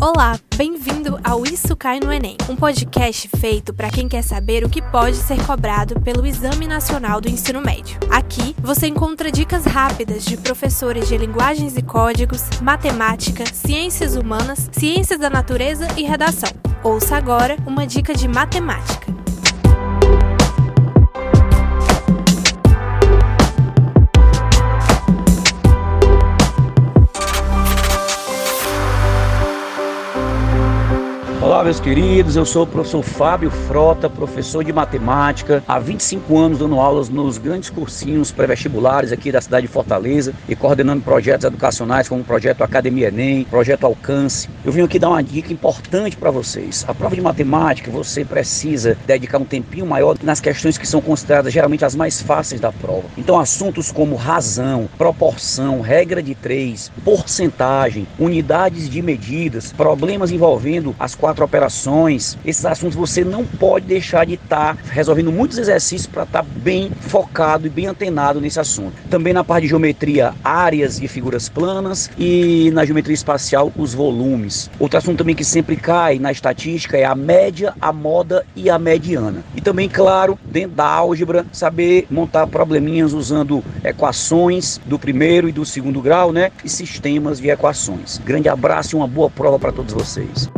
Olá, bem-vindo ao Isso Cai no Enem, um podcast feito para quem quer saber o que pode ser cobrado pelo Exame Nacional do Ensino Médio. Aqui você encontra dicas rápidas de professores de linguagens e códigos, matemática, ciências humanas, ciências da natureza e redação. Ouça agora uma dica de matemática. Olá, meus queridos. Eu sou o professor Fábio Frota, professor de matemática. Há 25 anos dando aulas nos grandes cursinhos pré-vestibulares aqui da cidade de Fortaleza e coordenando projetos educacionais como o projeto Academia Enem, projeto Alcance. Eu vim aqui dar uma dica importante para vocês. A prova de matemática, você precisa dedicar um tempinho maior nas questões que são consideradas geralmente as mais fáceis da prova. Então, assuntos como razão, proporção, regra de três, porcentagem, unidades de medidas, problemas envolvendo as quatro quatro operações. Esses assuntos você não pode deixar de estar tá resolvendo muitos exercícios para estar tá bem focado e bem antenado nesse assunto. Também na parte de geometria, áreas e figuras planas e na geometria espacial, os volumes. Outro assunto também que sempre cai na estatística é a média, a moda e a mediana. E também, claro, dentro da álgebra, saber montar probleminhas usando equações do primeiro e do segundo grau, né? E sistemas de equações. Grande abraço e uma boa prova para todos vocês.